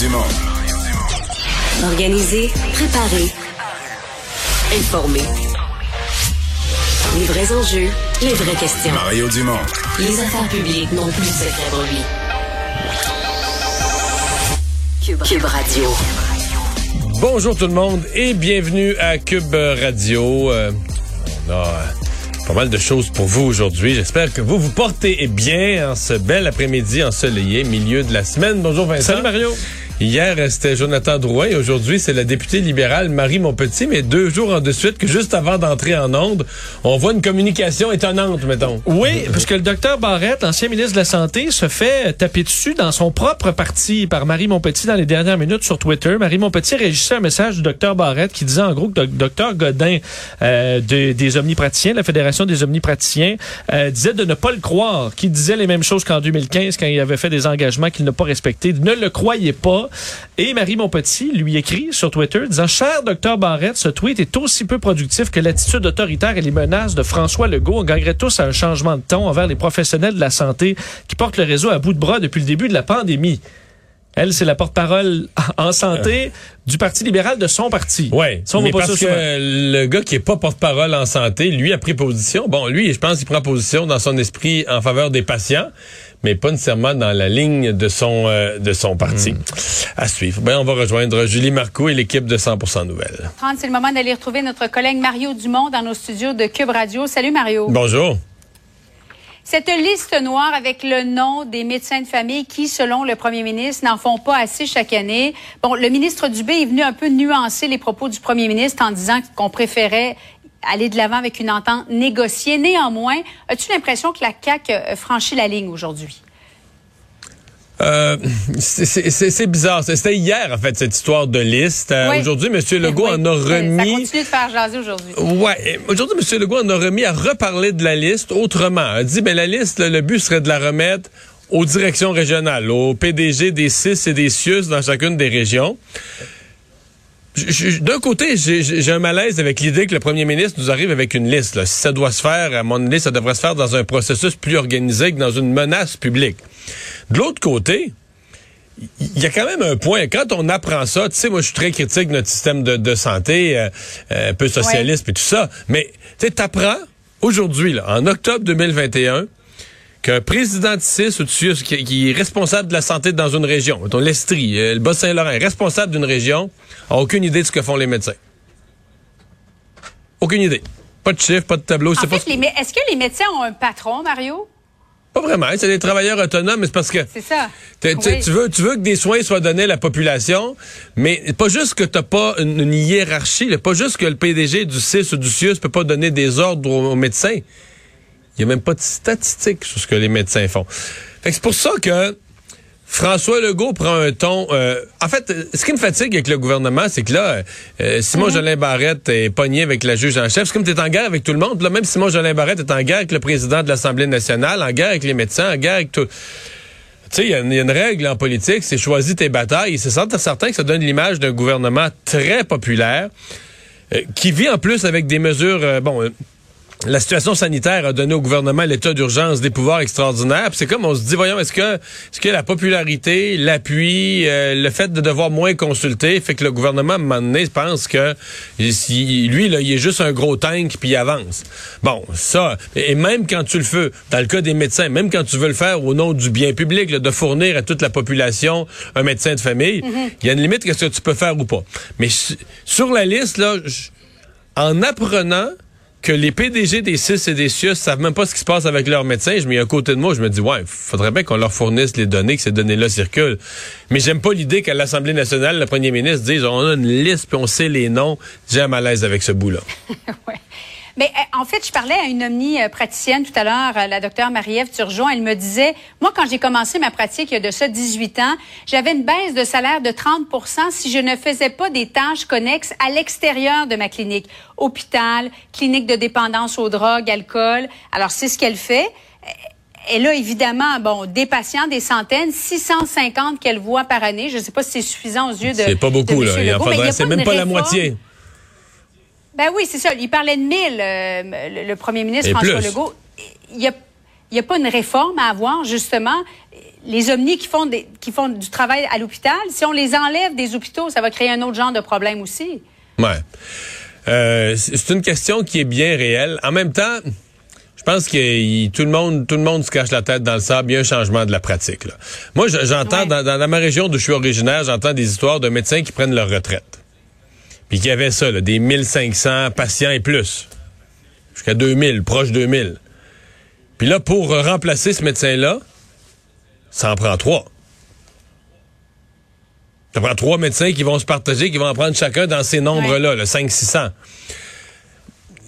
Dumont. Organiser, préparer, informer. Les vrais enjeux, les vraies questions. Mario Dumont. Les affaires publiques n'ont plus de secret pour lui. Cube, Cube Radio. Bonjour tout le monde et bienvenue à Cube Radio. Euh, on a euh, pas mal de choses pour vous aujourd'hui. J'espère que vous vous portez bien en ce bel après-midi ensoleillé, milieu de la semaine. Bonjour Vincent. Salut Mario. Hier, c'était Jonathan Drouin aujourd'hui, c'est la députée libérale Marie Montpetit, mais deux jours de suite que juste avant d'entrer en onde, on voit une communication étonnante, mettons. Oui, parce que le docteur Barrette, l'ancien ministre de la Santé, se fait taper dessus dans son propre parti par Marie Montpetit dans les dernières minutes sur Twitter. Marie Montpetit réagissait un message du docteur Barrette qui disait en gros que le docteur Godin euh, de, des omnipraticiens, la Fédération des omnipraticiens, euh, disait de ne pas le croire, qui disait les mêmes choses qu'en 2015 quand il avait fait des engagements qu'il n'a pas respectés. Ne le croyez pas. Et Marie Montpetit lui écrit sur Twitter disant Cher docteur Barrette, ce tweet est aussi peu productif que l'attitude autoritaire et les menaces de François Legault. On gagnerait tous à un changement de ton envers les professionnels de la santé qui portent le réseau à bout de bras depuis le début de la pandémie. Elle, c'est la porte-parole en santé du Parti libéral de son parti. Oui, mais parce que le gars qui est pas porte-parole en santé, lui a pris position. Bon, lui, je pense qu'il prend position dans son esprit en faveur des patients mais pas nécessairement dans la ligne de son euh, de son parti. Hmm. À suivre. Ben, on va rejoindre Julie Marco et l'équipe de 100% Nouvelles. C'est le moment d'aller retrouver notre collègue Mario Dumont dans nos studios de Cube Radio. Salut Mario. Bonjour. Cette liste noire avec le nom des médecins de famille qui, selon le premier ministre, n'en font pas assez chaque année. Bon, le ministre Dubé est venu un peu nuancer les propos du premier ministre en disant qu'on préférait aller de l'avant avec une entente négociée. Néanmoins, as-tu l'impression que la CAQ euh, franchit la ligne aujourd'hui? Euh, c'est bizarre. C'était hier, en fait, cette histoire de liste. Euh, aujourd'hui, M. Legault en a remis. Ça continue de faire jaser aujourd'hui. Ouais. Aujourd'hui, M. Legault en a remis à reparler de la liste autrement. Il a dit, ben, la liste, le but serait de la remettre aux directions régionales, aux PDG des CIS et des CIUS dans chacune des régions. D'un côté, j'ai un malaise avec l'idée que le premier ministre nous arrive avec une liste. Si ça doit se faire, à mon avis, ça devrait se faire dans un processus plus organisé que dans une menace publique. De l'autre côté, il y a quand même un point. Quand on apprend ça, tu sais, moi, je suis très critique de notre système de, santé, euh, euh, un peu socialiste et tout ça. Mais tu apprends aujourd'hui, en octobre 2021, qu'un président de CIS ou de CIUS qui, est responsable de la santé dans une région, mettons l'Estrie, euh, le Bas-Saint-Laurent, responsable d'une région, a aucune idée de ce que font les médecins. Aucune idée. Pas de chiffres, pas de tableau. En fait, est-ce que les médecins ont un patron, Mario? Pas vraiment. C'est des travailleurs autonomes, mais c'est parce que. C'est ça. Tu veux, tu veux que des soins soient donnés à la population, mais pas juste que t'as pas une, hiérarchie, pas juste que le PDG du CIS ou du CIUS peut pas donner des ordres aux médecins. Il n'y a même pas de statistiques sur ce que les médecins font. c'est pour ça que François Legault prend un ton. Euh, en fait, ce qui me fatigue avec le gouvernement, c'est que là, euh, Simon. Jolin Barrette est pogné avec la juge en chef. C'est comme tu es en guerre avec tout le monde. Là, même Simon Jolin Barrette est en guerre avec le président de l'Assemblée nationale, en guerre avec les médecins, en guerre avec tout. Tu sais, il y, a une règle en politique, c'est choisis tes batailles. C'est certain que ça donne l'image d'un gouvernement très populaire, euh, qui vit en plus avec des mesures, bon la situation sanitaire a donné au gouvernement l'état d'urgence des pouvoirs extraordinaires. C'est comme on se dit, voyons, est-ce que, est-ce que la popularité, l'appui, euh, le fait de devoir moins consulter fait que le gouvernement, à un moment donné, pense que lui, là, il est juste un gros tank puis il avance. Bon, ça, et même quand tu le fais, dans le cas des médecins, même quand tu veux le faire au nom du bien public, de fournir à toute la population un médecin de famille, mm-hmm. il y a une limite qu'est-ce que tu peux faire ou pas. Mais sur la liste, là, en apprenant que les PDG des CIS et des CIUS savent même pas ce qui se passe avec leurs médecins, je mets à côté de moi, je me dis, ouais, faudrait bien qu'on leur fournisse les données, que ces données-là circulent. Mais j'aime pas l'idée qu'à l'Assemblée nationale, le premier ministre dise, on a une liste puis on sait les noms. J'ai un malaise avec ce bout-là. Mais euh, en fait, je parlais à une omnipraticienne tout à l'heure, euh, la docteure Marie-Ève Turgeon. Elle me disait, moi, quand j'ai commencé ma pratique il y a de ça 18 ans, j'avais une baisse de salaire de 30 si je ne faisais pas des tâches connexes à l'extérieur de ma clinique. Hôpital, clinique de dépendance aux drogues, alcool. Alors, c'est ce qu'elle fait. Elle a évidemment, bon, des patients, des centaines, 650 qu'elle voit par année. Je ne sais pas si c'est suffisant aux yeux de. C'est pas beaucoup, là. C'est même pas la moitié. Ben oui, c'est ça. Il parlait de 1000, euh, le, premier ministre François Legault. Il a n'y a pas une réforme à avoir, justement? Les omnis qui font, des, qui font du travail à l'hôpital, si on les enlève des hôpitaux, ça va créer un autre genre de problème aussi. Ouais. Euh, c'est une question qui est bien réelle. En même temps, je pense que tout le monde, tout le monde se cache la tête dans le sable. Il y a un changement de la pratique. Là. Moi, j'entends dans, dans, ma région d'où je suis originaire, j'entends des histoires de médecins qui prennent leur retraite, puis qui avaient ça, là, des 1500 patients et plus, jusqu'à 2000, proche 2000. Puis là, pour remplacer ce médecin-là, ça en prend trois. Ça prend trois médecins qui vont se partager, qui vont en prendre chacun dans ces nombres-là, le 500-600.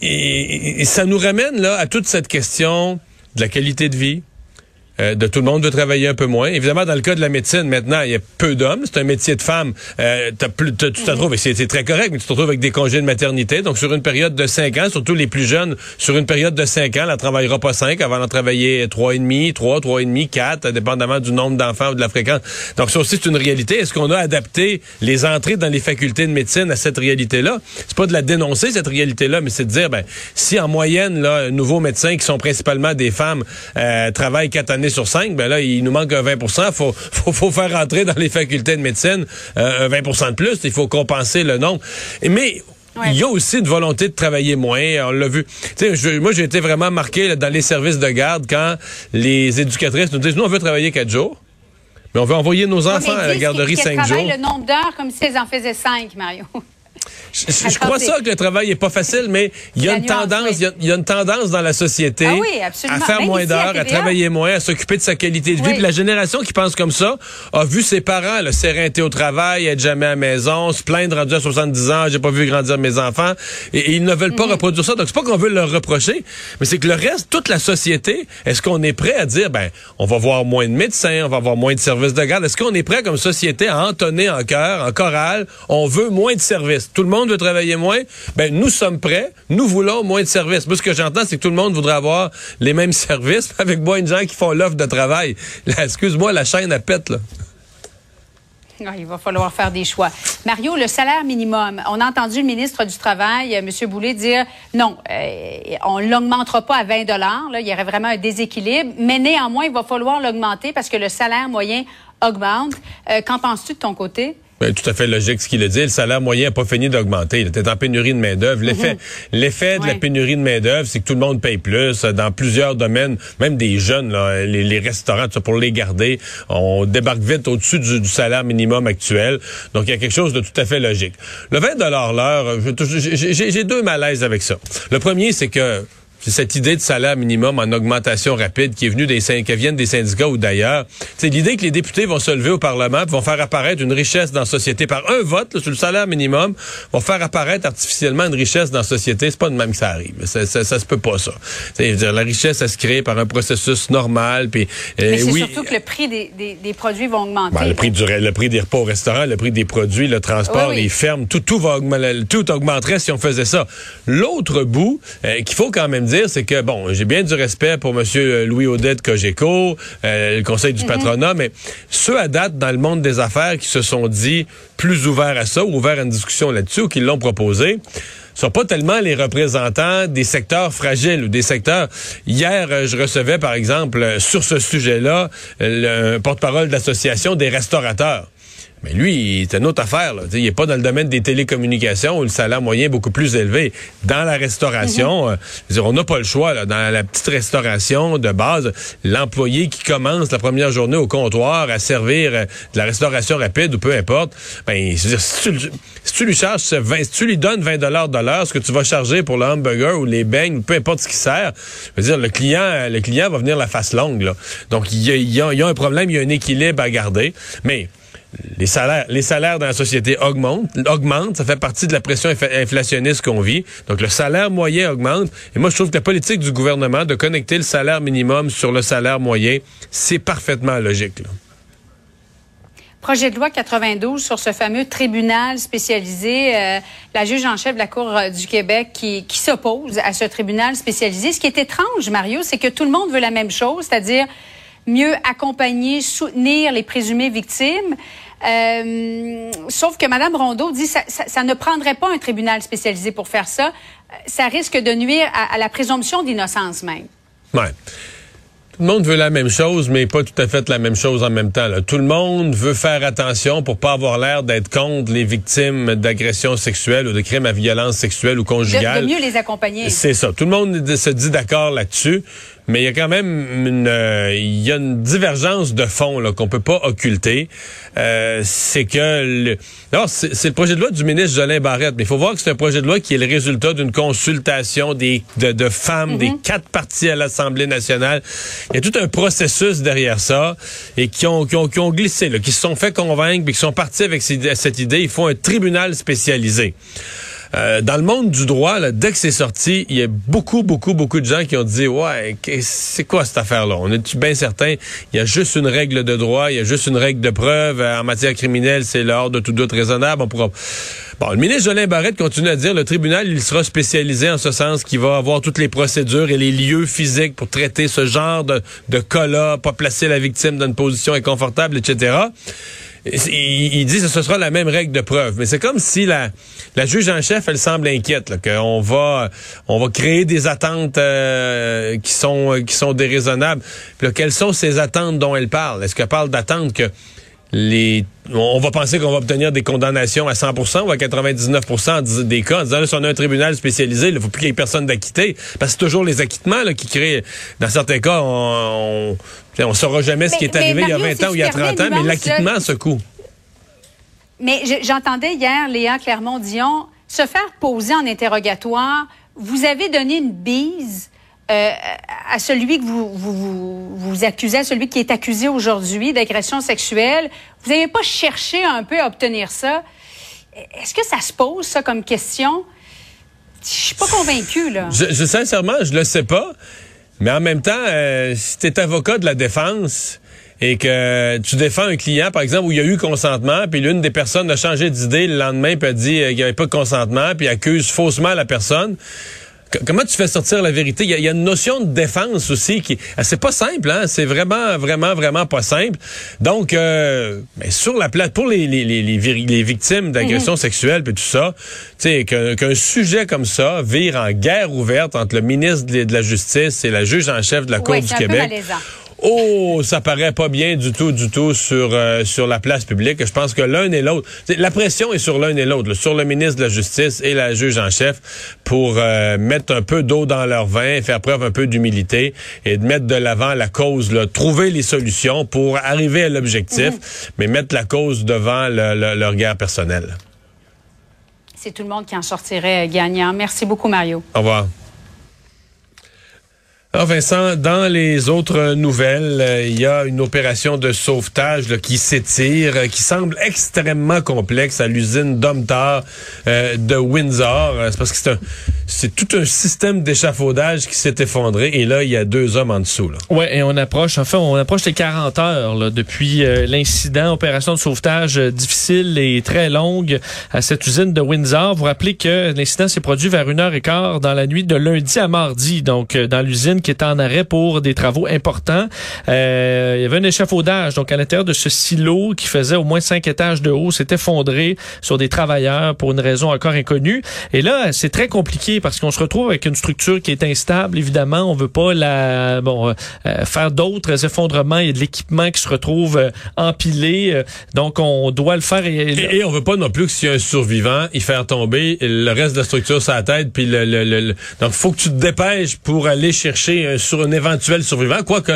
Et, et, ça nous ramène là à toute cette question de la qualité de vie, euh, de tout le monde veut travailler un peu moins. Évidemment, dans le cas de la médecine, maintenant, il y a peu d'hommes. C'est un métier de femme. Euh, plus, tu te retrouves, c'est très correct, mais tu te retrouves avec des congés de maternité. Donc, sur une période de cinq ans, surtout les plus jeunes, sur une période de cinq ans, elle ne travaillera pas cinq avant d'en travailler trois et demi, trois, trois et demi, quatre, dépendamment du nombre d'enfants ou de la fréquence. Donc, ça aussi, c'est une réalité. Est-ce qu'on a adapté les entrées dans les facultés de médecine à cette réalité-là? C'est pas de la dénoncer, cette réalité-là, mais c'est de dire, ben, si en moyenne, là, nouveaux médecins qui sont principalement des femmes euh, travaillent quatre années sur 5, ben là, il nous manque un 20 faut, faut, faut faire rentrer dans les facultés de médecine euh, un 20% de plus. Il faut compenser le nombre. Mais Il y a aussi une volonté de travailler moins. On l'a vu. Je, moi, j'ai été vraiment marqué dans les services de garde quand les éducatrices nous disent, nous, on veut travailler quatre jours. Mais on veut envoyer nos enfants à la garderie cinq jours. le nombre d'heures comme si elles en faisaient cinq, Mario. Je, crois ça que le travail est pas facile, mais il y a une tendance, il y, a une tendance dans la société ah à faire moins d'heures, à, travailler moins, à s'occuper de sa qualité de vie. Puis la génération qui pense comme ça a vu ses parents le s'éreinter au travail, être jamais à la maison, se plaindre rendu à 70 ans, j'ai pas vu grandir mes enfants, et, ils ne veulent pas mhm. reproduire ça. Donc c'est pas qu'on veut leur reprocher, mais c'est que le reste, toute la société, est-ce qu'on est prêt à dire, ben, on va voir moins de médecins, on va avoir moins de services de garde? Est-ce qu'on est prêt comme société à entonner en chœur, en chorale, on veut moins de services? Tout le monde veut travailler moins, ben nous sommes prêts, nous voulons moins de services. Moi, ce que j'entends, c'est que tout le monde voudrait avoir les mêmes services avec moins de gens qui font l'offre de travail. Excuse-moi, la chaîne à pète, là. Ah, il va falloir faire des choix. Mario, le salaire minimum. On a entendu le ministre du Travail, euh, M. Boulet, dire non, euh, on ne l'augmentera pas à 20 dollars. Il y aurait vraiment un déséquilibre. Mais néanmoins, il va falloir l'augmenter parce que le salaire moyen augmente. Euh, qu'en penses-tu de ton côté? Ben, tout à fait logique ce qu'il a dit. Le salaire moyen n'a pas fini d'augmenter. Il était en pénurie de main-d'œuvre. L'effet, mhm. l'effet de la pénurie de main-d'œuvre, c'est que tout le monde paye plus dans plusieurs domaines, même des jeunes, là, les, restaurants, pour les garder, on débarque vite au-dessus du, salaire minimum actuel. Donc, il y a quelque chose de tout à fait logique. Le 20 l'heure, j'ai deux malaises avec ça. Le premier, c'est que c'est cette idée de salaire minimum en augmentation rapide qui est venue des qui viennent des syndicats ou d'ailleurs. C'est l'idée que les députés vont se lever au Parlement, vont faire apparaître une richesse dans la société par un vote sur le salaire minimum, vont faire apparaître artificiellement une richesse dans la société. C'est pas de même que ça arrive. Ça, ça, se peut pas ça. C'est dire la richesse elle se crée par un processus normal. Puis euh, Mais c'est surtout que le prix des, des, produits va augmenter. Ben, le prix du le prix des repas au restaurant, le prix des produits, le transport, les fermes, tout tout va augmenter, tout augmenterait si on faisait ça. L'autre bout euh, qu'il faut quand même dire, c'est que, bon, j'ai bien du respect pour M. Louis Audet de Cogeco, euh, le conseil du mhm. patronat, mais ceux à date dans le monde des affaires qui se sont dit plus ouverts à ça, ou ouverts à une discussion là-dessus, ou qui l'ont proposé, sont pas tellement les représentants des secteurs fragiles ou des secteurs. Hier, euh, je recevais, par exemple, sur ce sujet-là, le porte-parole de l'association des restaurateurs. Mais lui, c'est une autre affaire. Là. Il n'est pas dans le domaine des télécommunications où le salaire moyen est beaucoup plus élevé. Dans la restauration, mhm. euh, on n'a pas le choix. Là. Dans la petite restauration de base, l'employé qui commence la première journée au comptoir à servir euh, de la restauration rapide ou peu importe, ben, si, tu, si tu lui charges 20, si tu lui donnes 20 dollars de l'heure, ce que tu vas charger pour le hamburger ou les beignes, peu importe ce qui sert, je veux dire, le client, le client va venir la face longue. Là. Donc, il y, y a un problème, il y a un équilibre à garder. Mais les salaires, dans la société augmentent. Ça fait partie de la pression inflationniste qu'on vit. Donc, le salaire moyen augmente. Et moi, je trouve que la politique du gouvernement de connecter le salaire minimum sur le salaire moyen, c'est parfaitement logique. Projet de loi 92 sur ce fameux tribunal spécialisé. Euh, la juge en chef de la Cour euh, du Québec qui s'oppose à ce tribunal spécialisé. Ce qui est étrange, Mario, c'est que tout le monde veut la même chose, c'est-à-dire mieux accompagner, soutenir les présumées victimes. Euh, sauf que Mme Rondeau dit ça, ça, ça, ne prendrait pas un tribunal spécialisé pour faire ça. Ça risque de nuire à, la présomption d'innocence même. Ouais. Tout le monde veut la même chose, mais pas tout à fait la même chose en même temps. Là. Tout le monde veut faire attention pour pas avoir l'air d'être contre les victimes d'agressions sexuelles ou de crimes à violence sexuelle ou conjugale. De, de mieux les accompagner. C'est ça. Tout le monde se dit d'accord là-dessus. Mais il y a quand même une, euh, il y a une divergence de fond là qu'on peut pas occulter. Euh, c'est que le, c'est le projet de loi du ministre Jolin Barrette, mais il faut voir que c'est un projet de loi qui est le résultat d'une consultation des de, de femmes des Mhm. quatre partis à l'Assemblée nationale. Il y a tout un processus derrière ça et qui ont qui ont, qui ont glissé, là, qui se sont fait convaincre, puis qui sont partis avec cette idée. Il faut un tribunal spécialisé. Euh, dans le monde du droit, là, dès que c'est sorti, il y a beaucoup, beaucoup, beaucoup de gens qui ont dit Ouais, c'est quoi cette affaire-là? On est bien certain, il y a juste une règle de droit, il y a juste une règle de preuve. Euh, En matière criminelle, c'est l'ordre de tout doute raisonnable. Bon, le ministre Jolin Barrette continue à dire le tribunal, il sera spécialisé en ce sens qu'il va avoir toutes les procédures et les lieux physiques pour traiter ce genre de, de cas-là, pas placer la victime dans une position inconfortable, etc. Il, dit que ce sera la même règle de preuve, mais c'est comme si la, la juge en chef, elle semble inquiète, qu'on va, on va créer des attentes euh, qui sont qui sont déraisonnables. Puis là, quelles sont ces attentes dont elle parle? Est-ce qu'elle parle d'attentes que les on va penser qu'on va obtenir des condamnations à 100% ou à 99% des cas en disant là, si on a un tribunal spécialisé, il ne faut plus qu'il y ait personne d'acquitté parce que c'est toujours les acquittements là, qui créent dans certains cas on on, on saura jamais ce qui est arrivé il y a Mario, 20 ans ou il y a tu permets 30 ans mais l'acquittement là, ce coup. Mais je- j'entendais hier Léa Clermont-Dion se faire poser en interrogatoire. Vous avez donné une bise euh, à celui que vous, vous, accusez, à celui qui est accusé aujourd'hui d'agression sexuelle. Vous n'avez pas cherché un peu à obtenir ça. Est-ce que ça se pose, ça, comme question? Je suis pas convaincue, là. Je, je- sincèrement, je le sais pas. Mais en même temps, euh, si tu es avocat de la défense et que tu défends un client, par exemple, où il y a eu consentement, puis l'une des personnes a changé d'idée le lendemain, puis a dit euh, qu'il n'y avait pas de consentement, puis accuse faussement la personne. Comment tu fais sortir la vérité? Il y, a- il y a une notion de défense aussi qui... ah, C'est pas simple, hein? C'est vraiment, vraiment, vraiment pas simple. Donc, euh, mais sur la plate, pour les, les, les, victimes d'agressions sexuelles puis tout ça, tu sais, qu'un sujet comme ça vire en guerre ouverte entre le ministre de la Justice et la juge en chef de la Cour Ouais, du Québec. Oh, ça paraît pas bien du tout, du tout sur euh, sur la place publique. Je pense que l'un et l'autre, la pression est sur l'un et l'autre, sur le ministre de la Justice et la juge en chef, pour euh, mettre un peu d'eau dans leur vin, faire preuve un peu d'humilité et de mettre de l'avant la cause, là, trouver les solutions pour arriver à l'objectif, mais mettre la cause devant le- le- leur guerre personnelle. C'est tout le monde qui en sortirait gagnant. Merci beaucoup, Mario. Au revoir. Alors Vincent, dans les autres nouvelles, euh, il y a une opération de sauvetage là, qui s'étire, euh, qui semble extrêmement complexe à l'usine Domtar euh, de Windsor. Euh, C'est parce que c'est tout un système d'échafaudage qui s'est effondré et là il y a deux hommes en dessous. Là. Ouais, et on approche, enfin, on approche les 40 heures là, depuis l'incident, opération de sauvetage difficile et très longue à cette usine de Windsor. Vous rappelez que l'incident s'est produit vers une heure et quart dans la nuit de lundi à mardi, donc dans l'usine qui était en arrêt pour des travaux importants. Euh, il y avait un échafaudage, donc à l'intérieur de ce silo qui faisait au moins cinq étages de haut, s'est effondré sur des travailleurs pour une raison encore inconnue. Et là, c'est très compliqué parce qu'on se retrouve avec une structure qui est instable. Évidemment, on veut pas la bon euh, faire d'autres effondrements. Il a de l'équipement qui se retrouve euh, empilé, euh, donc on doit le faire. Et, Et, et on veut pas non plus que s'il y a un survivant, y faire tomber le reste de la structure sur la tête. Puis le, le, le- le- donc faut que tu te dépêches pour aller chercher un, sur un éventuel survivant, quoique.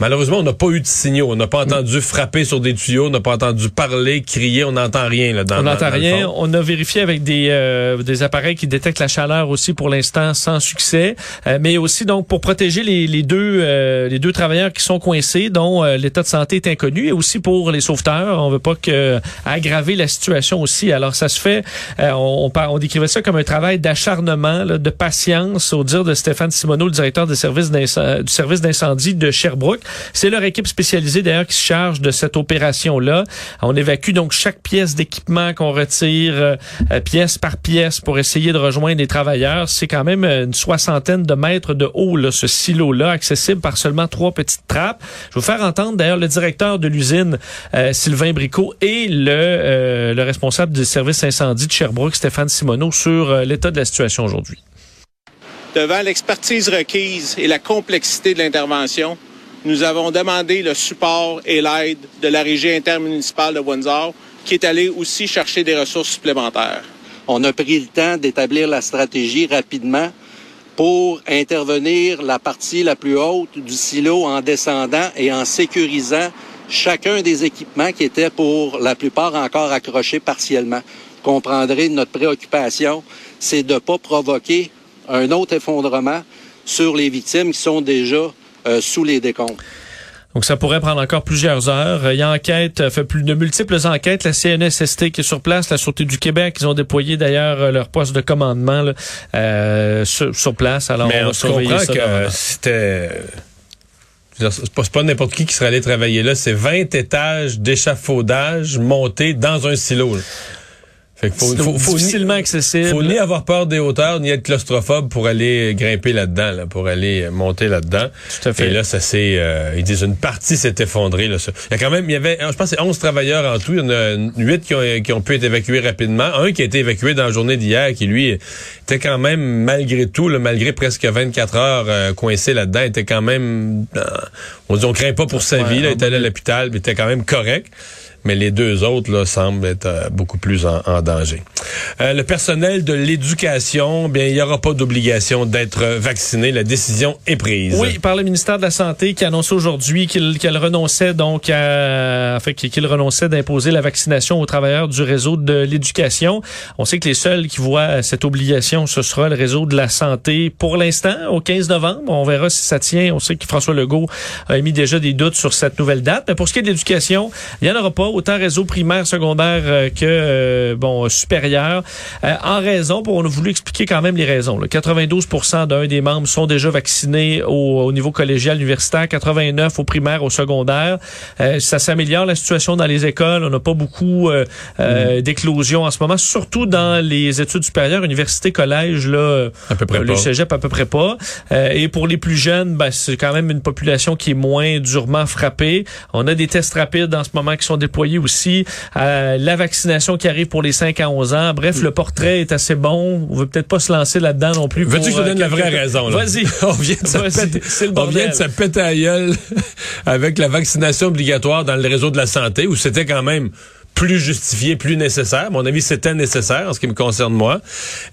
Malheureusement, on n'a pas eu de signaux. On n'a pas entendu frapper sur des tuyaux. On n'a pas entendu parler, crier. On n'entend rien. Là, dans, on n'entend rien. fond. On a vérifié avec des, euh, des appareils qui détectent la chaleur aussi pour l'instant sans succès. Euh, mais aussi donc pour protéger les, les deux euh, les deux travailleurs qui sont coincés, dont euh, l'état de santé est inconnu, et aussi pour les sauveteurs. On veut pas que aggraver la situation aussi. Alors ça se fait. euh, on, on, on décrivait ça comme un travail d'acharnement, de patience, au dire de Stéphane Simoneau, le directeur des services du service d'incendie de Sherbrooke. C'est leur équipe spécialisée d'ailleurs qui se charge de cette opération-là. On évacue donc chaque pièce d'équipement qu'on retire euh, euh, pièce par pièce pour essayer de rejoindre les travailleurs. C'est quand même euh, une soixantaine de mètres de haut, là, ce silo-là, accessible par seulement trois petites trappes. Je vais vous faire entendre d'ailleurs le directeur de l'usine, euh, Sylvain Bricot, et le, euh, le responsable du service incendie de Sherbrooke, Stéphane Simoneau, sur euh, l'état de la situation aujourd'hui. devant l'expertise requise et la complexité de l'intervention, nous avons demandé le support et l'aide de la régie intermunicipale de Windsor, qui est allée aussi chercher des ressources supplémentaires. On a pris le temps d'établir la stratégie rapidement pour intervenir la partie la plus haute du silo en descendant et en sécurisant chacun des équipements qui étaient pour la plupart encore accrochés partiellement. Vous comprendrez notre préoccupation, c'est de ne pas provoquer un autre effondrement sur les victimes qui sont déjà sous les décombres. Donc, ça pourrait prendre encore plusieurs heures. Il y a enquête, fait plus de multiples enquêtes. La CNSST qui est sur place, la Sûreté du Québec, ils ont déployé d'ailleurs euh, leur poste de commandement là, euh, sur, sur, place. Alors, Mais on, on se comprend que c'était... C'est pas, pas n'importe qui qui serait allé travailler là. C'est 20 étages d'échafaudage montés dans un silo. Là. Fait faut, faut, faut, difficilement ni, accessible. Faut ni avoir peur des hauteurs, ni être claustrophobe pour aller grimper là-dedans, là, pour aller monter là-dedans. Tout à fait. Et là, ça c'est, euh, ils disent une partie s'est effondrée. Là, ça. Il y a quand même, il y avait, je pense, c'est 11 travailleurs en tout. Il y en a 8 qui ont, qui ont pu être évacués rapidement. Un qui a été évacué dans la journée d'hier, qui lui était quand même malgré tout, là, malgré presque 24 heures euh, coincé là-dedans, était quand même, euh, on dit, on craint pas pour sa ouais, vie. Là, il était allé à l'hôpital, mais était quand même correct mais les deux autres là, semblent être euh, beaucoup plus en, danger. Euh, le personnel de l'éducation, bien, il n'y aura pas d'obligation d'être vacciné. La décision est prise. Oui, par le ministère de la Santé qui annonçait aujourd'hui qu'il qu renonçait donc à, enfin, qu'il renonçait d'imposer la vaccination aux travailleurs du réseau de l'éducation. On sait que les seuls qui voient cette obligation, ce sera le réseau de la santé pour l'instant, au 15 novembre. On verra si ça tient. On sait que François Legault a émis déjà des doutes sur cette nouvelle date. Mais pour ce qui est de l'éducation, il n'y en aura pas autant réseau primaire, secondaire euh, que euh, bon supérieur. Euh, en raison, pour on a voulu expliquer quand même les raisons. Là. 92% d'un des membres sont déjà vaccinés au, au, niveau collégial, universitaire, 89 au primaire, au secondaire. ça s'améliore la situation dans les écoles. On n'a pas beaucoup mmh. d'éclosions en ce moment, surtout dans les études supérieures, université, collège, là, à peu près le pas. cégep à peu près pas. et pour les plus jeunes, ben, c'est quand même une population qui est moins durement frappée. On a des tests rapides en ce moment qui sont déployés aussi, euh, la vaccination qui arrive pour les 5 à 11 ans. Bref, le portrait est assez bon. On veut peut-être pas se lancer là-dedans non plus. Veux-tu que je te donne la vraie raison? Vas-y. on vient de se péter, on vient de se péter à gueule avec la vaccination obligatoire dans le réseau de la santé où c'était quand même plus justifié, plus nécessaire. À mon avis, c'était nécessaire en ce qui me concerne moi.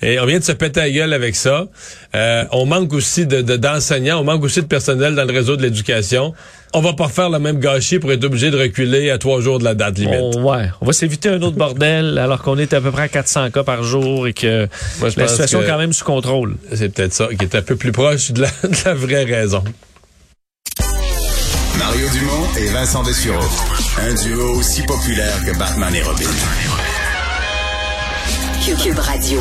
Et on vient de se péter la gueule avec ça. Euh, on manque aussi de, de, d'enseignants, on manque aussi de personnel dans le réseau de l'éducation. On va pas faire le même gâchis pour être obligé de reculer à trois jours de la date limite. On, ouais, on va s'éviter un autre bordel alors qu'on est à peu près à 400 cas par jour et que Moi, je la situation que est quand même sous contrôle. C'est peut-être ça qui est un peu plus proche de la, de la vraie raison. Mario Dumont et Vincent Dessureau. Un duo aussi populaire que Batman et Robin. Cube Radio.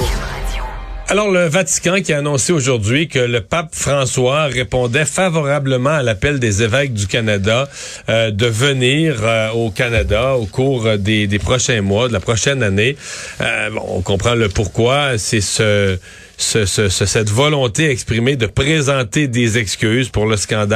Alors, le Vatican qui a annoncé aujourd'hui que le pape François répondait favorablement à l'appel des évêques du Canada euh, de venir euh, au Canada au cours des, des, prochains mois, de la prochaine année. Euh, bon, on comprend le pourquoi. C'est ce, ce, ce, cette volonté exprimée de présenter des excuses pour le scandale.